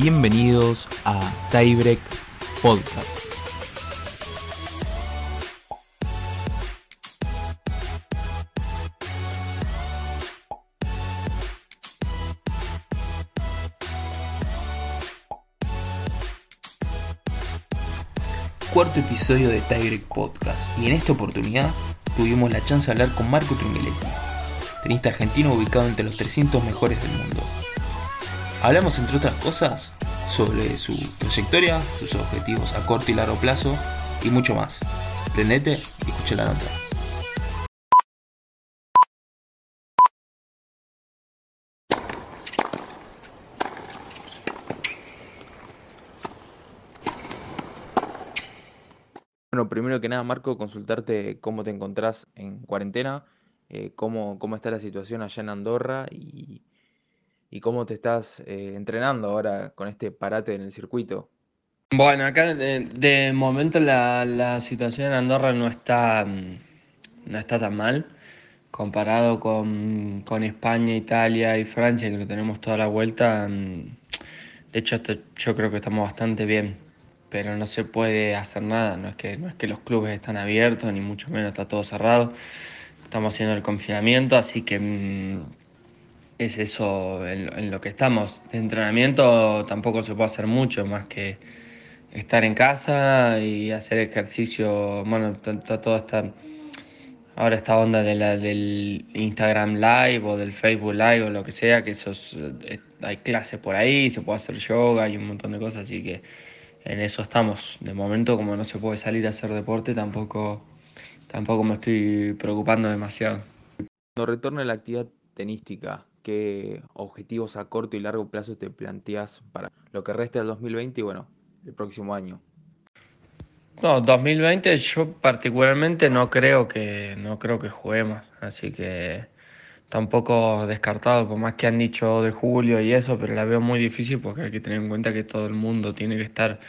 Bienvenidos a Tiebreak Podcast. Cuarto episodio de Tiebreak Podcast y en esta oportunidad tuvimos la chance de hablar con Marco Tringueletti, tenista argentino ubicado entre los 300 mejores del mundo. Hablamos entre otras cosas sobre su trayectoria, sus objetivos a corto y largo plazo y mucho más. Prendete y escucha la nota. Bueno, primero que nada, Marco, consultarte cómo te encontrás en cuarentena, eh, cómo, cómo está la situación allá en Andorra y, y cómo te estás eh, entrenando ahora con este parate en el circuito. Bueno, acá de, momento la, situación en Andorra no está, mm, no está tan mal comparado con, España, Italia y Francia, que lo tenemos toda la vuelta. Mm, de hecho, yo creo que estamos bastante bien, pero no se puede hacer nada. No es, que, no es que los clubes están abiertos, ni mucho menos está todo cerrado. Estamos haciendo el confinamiento, así que mm, es eso en, lo que estamos. De entrenamiento tampoco se puede hacer mucho más que estar en casa y hacer ejercicio. Bueno, toda esta. Ahora esta onda de la, del Instagram Live o del Facebook Live o lo que sea, que eso eh, hay clases por ahí, se puede hacer yoga y un montón de cosas, así que en eso estamos. De momento, como no se puede salir a hacer deporte, tampoco, tampoco me estoy preocupando demasiado. Cuando retorne la actividad tenística, qué objetivos a corto y largo plazo te planteas para lo que resta del 2020 y bueno, el próximo año. No, 2020 yo particularmente no creo que no creo que juguemos, así que tampoco descartado, por más que han dicho de julio y eso, pero la veo muy difícil porque hay que tener en cuenta que todo el mundo tiene que estar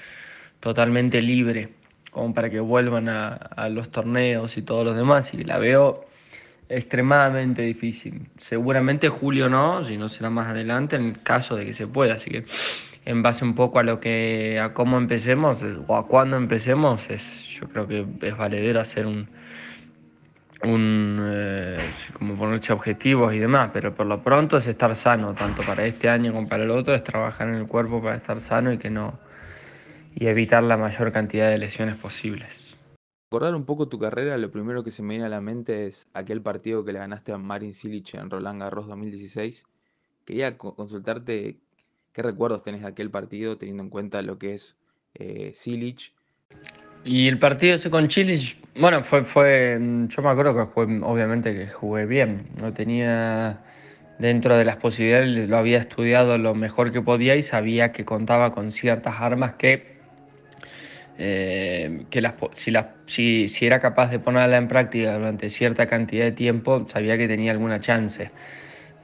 totalmente libre como para que vuelvan a, a los torneos y todos los demás y la veo extremadamente difícil. Seguramente julio no, si no será más adelante en el caso de que se pueda. Así que en base un poco a lo que a cómo empecemos o a cuándo empecemos, es, yo creo que es valedero hacer un un eh, como ponerse objetivos y demás, pero por lo pronto es estar sano, tanto para este año como para el otro, es trabajar en el cuerpo para estar sano y que no y evitar la mayor cantidad de lesiones posibles recordar un poco tu carrera, lo primero que se me viene a la mente es aquel partido que le ganaste a Marin Cilic en Roland Garros 2016. Quería consultarte qué recuerdos tenés de aquel partido, teniendo en cuenta lo que es eh, Cilic. Y el partido ese con Cilic, bueno, fue, fue, yo me acuerdo que jugué, obviamente que jugué bien, no tenía dentro de las posibilidades, lo había estudiado lo mejor que podía y sabía que contaba con ciertas armas que eh, que si, era capaz de ponerla en práctica durante cierta cantidad de tiempo, sabía que tenía alguna chance.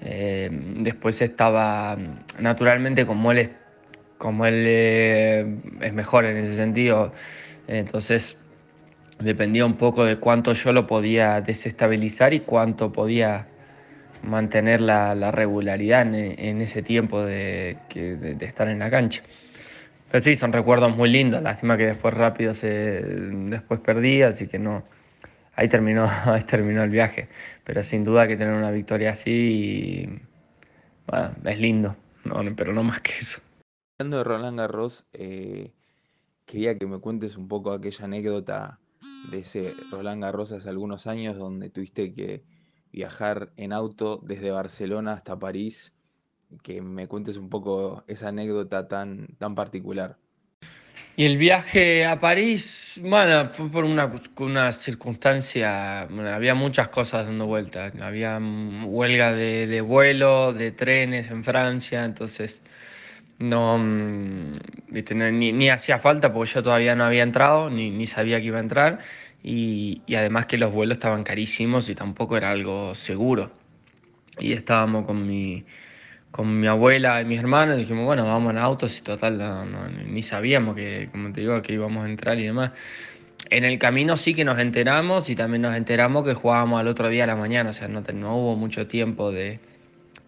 Eh, después estaba, naturalmente, como él, es, como eh, es mejor en ese sentido, entonces dependía un poco de cuánto yo lo podía desestabilizar y cuánto podía mantener la, regularidad en, ese tiempo de estar en la cancha. Pero sí, son recuerdos muy lindos. Lástima que después rápido se después perdí, así que no. Ahí terminó, ahí terminó el viaje. Pero sin duda que tener una victoria así, bueno, es lindo, no, pero no más que eso. Hablando de Roland Garros, eh, quería que me cuentes un poco aquella anécdota de ese Roland Garros hace algunos años donde tuviste que viajar en auto desde Barcelona hasta París que me cuentes un poco esa anécdota tan, tan particular. Y el viaje a París, bueno, fue por una, circunstancia, había muchas cosas dando vueltas, había huelga de, vuelo, de trenes en Francia, entonces no, mm, ni, hacía falta porque yo todavía no había entrado, ni, ni sabía que iba a entrar, y, y además que los vuelos estaban carísimos y tampoco era algo seguro. Y estábamos con mi, con mi abuela y mis hermanos, dijimos, bueno, vamos en autos y total, ni sabíamos que, como te digo, que íbamos a entrar y demás. En el camino sí que nos enteramos y también nos enteramos que jugábamos al otro día a la mañana, o sea, no, no hubo mucho tiempo de,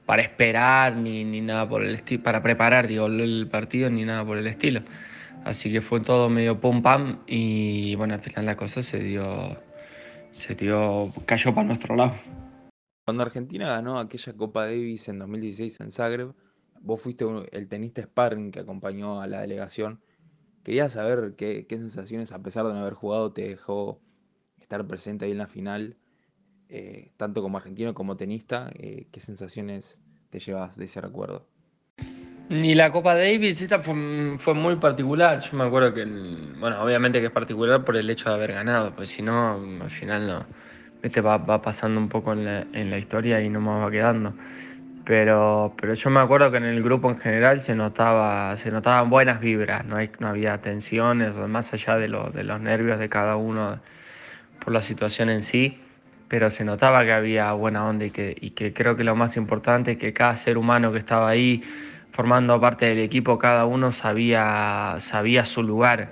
para esperar ni, ni nada por el estilo, para preparar digo, el partido ni nada por el estilo. Así que fue todo medio pum pam y bueno, al final la cosa se dio, se dio, cayó para nuestro lado. Cuando Argentina ganó aquella Copa Davis en 2016 en Zagreb, vos fuiste el tenista sparring que acompañó a la delegación. Quería saber qué, sensaciones, a pesar de no haber jugado, te dejó estar presente ahí en la final, eh, tanto como argentino como tenista. Eh, ¿Qué sensaciones te llevas de ese recuerdo? Y la Copa Davis esta fue, fue, muy particular. Yo me acuerdo que, bueno, obviamente que es particular por el hecho de haber ganado, pues si no, al final no, este va, va pasando un poco en la, en la historia y no me va quedando. Pero, pero yo me acuerdo que en el grupo en general se notaba se notaban buenas vibras, no, hay, no había tensiones, más allá de, lo, de los nervios de cada uno por la situación en sí, pero se notaba que había buena onda y que, y que creo que lo más importante es que cada ser humano que estaba ahí formando parte del equipo, cada uno sabía, sabía su lugar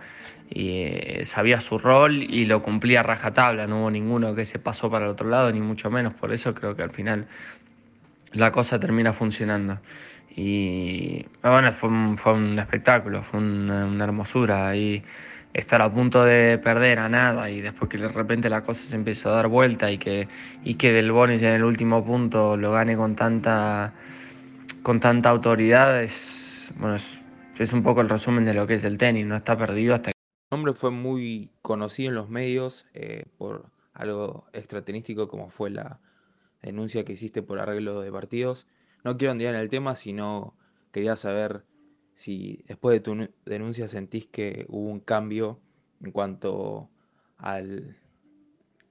y eh, sabía su rol y lo cumplía a rajatabla, no hubo ninguno que se pasó para el otro lado, ni mucho menos, por eso creo que al final la cosa termina funcionando. Y ah, bueno, fue un, fue un espectáculo, fue una, hermosura y estar a punto de perder a nada y después que de repente la cosa se empieza a dar vuelta y que, y que Del Bonis en el último punto lo gane con tanta, con tanta autoridad es, bueno, es, es un poco el resumen de lo que es el tenis, no está perdido hasta nombre fue muy conocido en los medios eh, por algo extratenístico como fue la denuncia que hiciste por arreglo de partidos. No quiero andar en el tema, sino quería saber si después de tu denuncia sentís que hubo un cambio en cuanto al,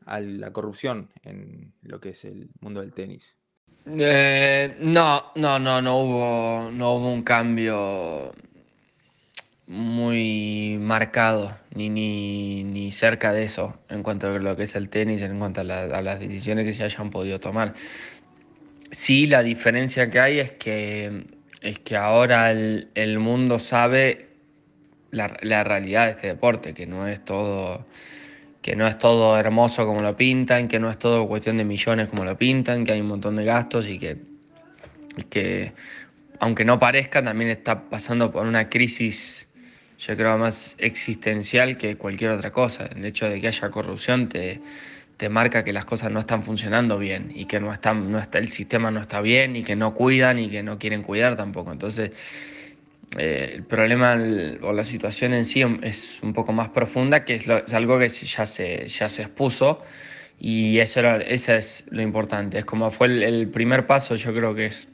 a la corrupción en lo que es el mundo del tenis. Eh, no, no, no, no hubo, no hubo un cambio muy marcado, ni, ni, ni, cerca de eso, en cuanto a lo que es el tenis, en cuanto a, las decisiones que se hayan podido tomar. Sí, la diferencia que hay es que, es que ahora el, el mundo sabe la, la, realidad de este deporte, que no es todo que no es todo hermoso como lo pintan, que no es todo cuestión de millones como lo pintan, que hay un montón de gastos y que, y que aunque no parezca, también está pasando por una crisis yo creo más existencial que cualquier otra cosa. El hecho de que haya corrupción te, te marca que las cosas no están funcionando bien y que no están, no está, el sistema no está bien y que no cuidan y que no quieren cuidar tampoco. Entonces, eh, el problema o la situación en sí es un poco más profunda, que es, algo que ya se, ya se expuso y eso, era, eso es lo importante. Es como fue el, el primer paso, yo creo que es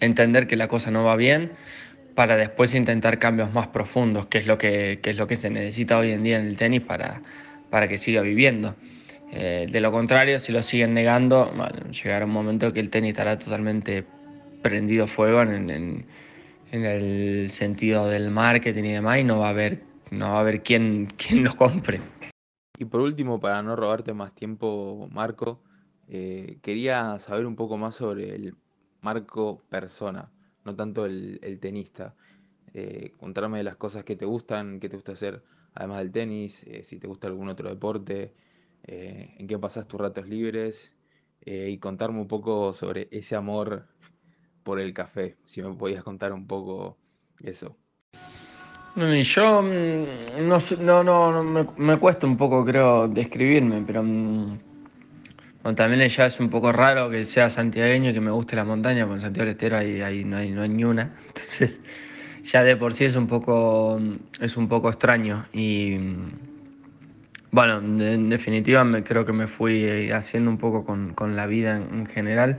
entender que la cosa no va bien para después intentar cambios más profundos, que es lo que, es lo que se necesita hoy en día en el tenis para, para que siga viviendo. Eh, de lo contrario, si lo siguen negando, llegará un momento que el tenis estará totalmente prendido fuego en, en, el sentido del marketing y demás, y no va a haber, no va a haber quien, quien lo compre. Y por último, para no robarte más tiempo, Marco, eh, quería saber un poco más sobre el Marco persona no tanto el, tenista. Eh, contarme las cosas que te gustan, qué te gusta hacer, además del tenis, eh, si te gusta algún otro deporte, eh, en qué pasas tus ratos libres y contarme un poco sobre ese amor por el café, si me podías contar un poco eso. Yo mm, no, no, no, me, me, cuesta un poco, creo, describirme, pero mm, también ya es un poco raro que sea santiagueño y que me guste la montaña, porque en Santiago del Estero ahí, no, hay, no hay ni una. Entonces, ya de por sí es un poco, es un poco extraño. Y bueno, en definitiva me, creo que me fui haciendo un poco con, con la vida en, general.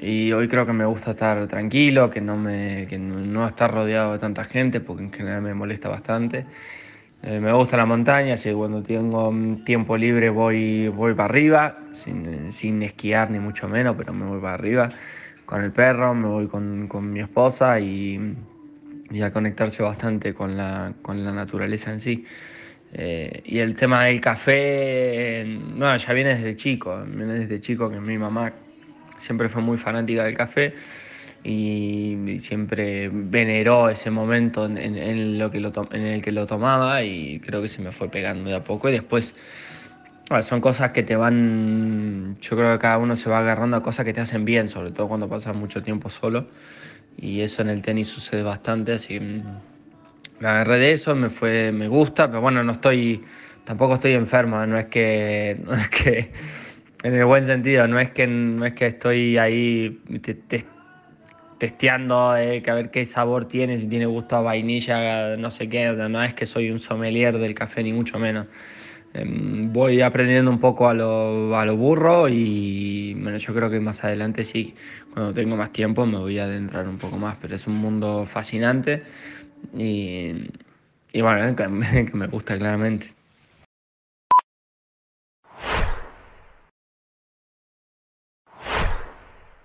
Y hoy creo que me gusta estar tranquilo, que no, me, que no estar rodeado de tanta gente, porque en general me molesta bastante. Eh, me gusta la montaña, así que cuando tengo tiempo libre voy, voy para arriba, sin, sin, esquiar ni mucho menos, pero me voy para arriba con el perro, me voy con, con mi esposa y, y, a conectarse bastante con la, con la naturaleza en sí. Eh, y el tema del café, no, ya viene desde chico, viene desde chico que mi mamá siempre fue muy fanática del café y siempre veneró ese momento en, lo que en el que lo tomaba y creo que se me fue pegando de a poco y después son cosas que te van, yo creo que cada uno se va agarrando a cosas que te hacen bien, sobre todo cuando pasas mucho tiempo solo. Y eso en el tenis sucede bastante, así mm, me agarré de eso, me fue, me gusta, pero bueno, no estoy, tampoco estoy enfermo, no es que, no es que, en el buen sentido, no es que, no es que estoy ahí testeando eh, que a ver qué sabor tiene, si tiene gusto a vainilla, no sé qué, o sea, no es que soy un sommelier del café, ni mucho menos. Em, voy aprendiendo un poco a lo, a lo burro y bueno, yo creo que más adelante sí, cuando tengo más tiempo me voy a adentrar un poco más, pero es un mundo fascinante y, y bueno, que me gusta claramente.